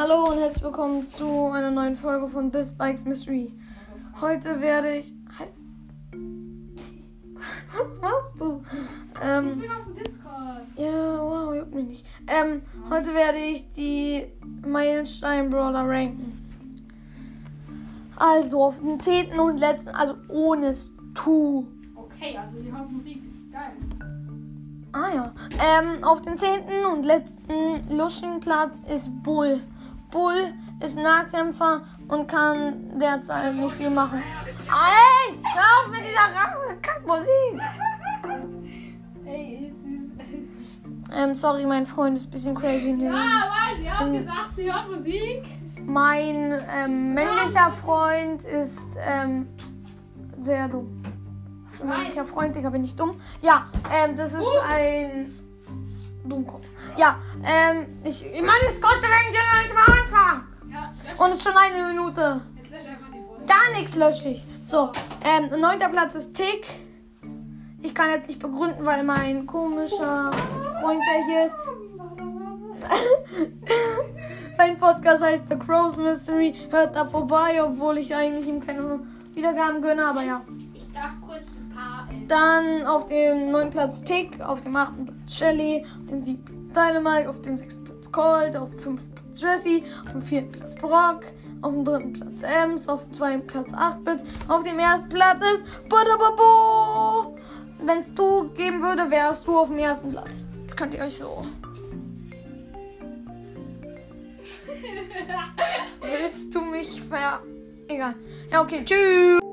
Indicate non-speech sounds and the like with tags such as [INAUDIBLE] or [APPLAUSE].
Hallo und herzlich willkommen zu einer neuen Folge von This Bikes Mystery. Heute werde ich. [LAUGHS] Was machst du? Ähm, Ich bin auf dem Discord. ja, wow, juckt mich nicht. Ähm, heute werde ich die Meilenstein-Brawler ranken. Also auf den zehnten und letzten, also ohne Stu. Okay, also die Hauptmusik. Geil. Ah ja. Ähm, auf dem zehnten und letzten lustigen Platz ist Bull. Bull ist Nahkämpfer und kann derzeit nicht viel machen. Ey, hör auf mit dieser Kackmusik. Ey. Ähm, sorry, mein Freund ist ein bisschen crazy. Ja, weil sie haben Ähm. gesagt, sie hört Musik. Mein ähm, männlicher Freund ist ähm, sehr dumm. Was für ein männlicher Freund, Digga, bin ich dumm? Ja, ähm, das ist ein Dummkopf. Ja, ähm, ich, ich meine, ich konnte wegen dir noch nicht mal anfangen. Ja, Und es ist schon eine Minute. jetzt lösch einfach die Folge. Gar nichts lösche ich. So, ähm, neunter Platz ist Tick. Ich kann jetzt nicht begründen, weil mein komischer Freund, der hier ist, [LAUGHS] sein Podcast heißt The Crow's Mystery. Hört da vorbei, obwohl ich eigentlich ihm keine Wiedergaben gönne, aber ja. Ich darf Äh, Dann auf dem neunten Platz Tick, auf dem achten Platz Shelly, auf dem siebten Platz Dynamite, auf dem sechsten Platz Colt, auf dem fünften Platz Jesse, auf dem vierten Platz Brock, auf dem dritten Platz Ems, auf dem zweiten Platz 8-Bit, auf dem ersten Platz ist Badababo. Wenn es du geben würde, wärst du auf dem ersten Platz. Das könnt ihr euch so. Willst du mich ver... Egal. Ja, okay. Tschüss.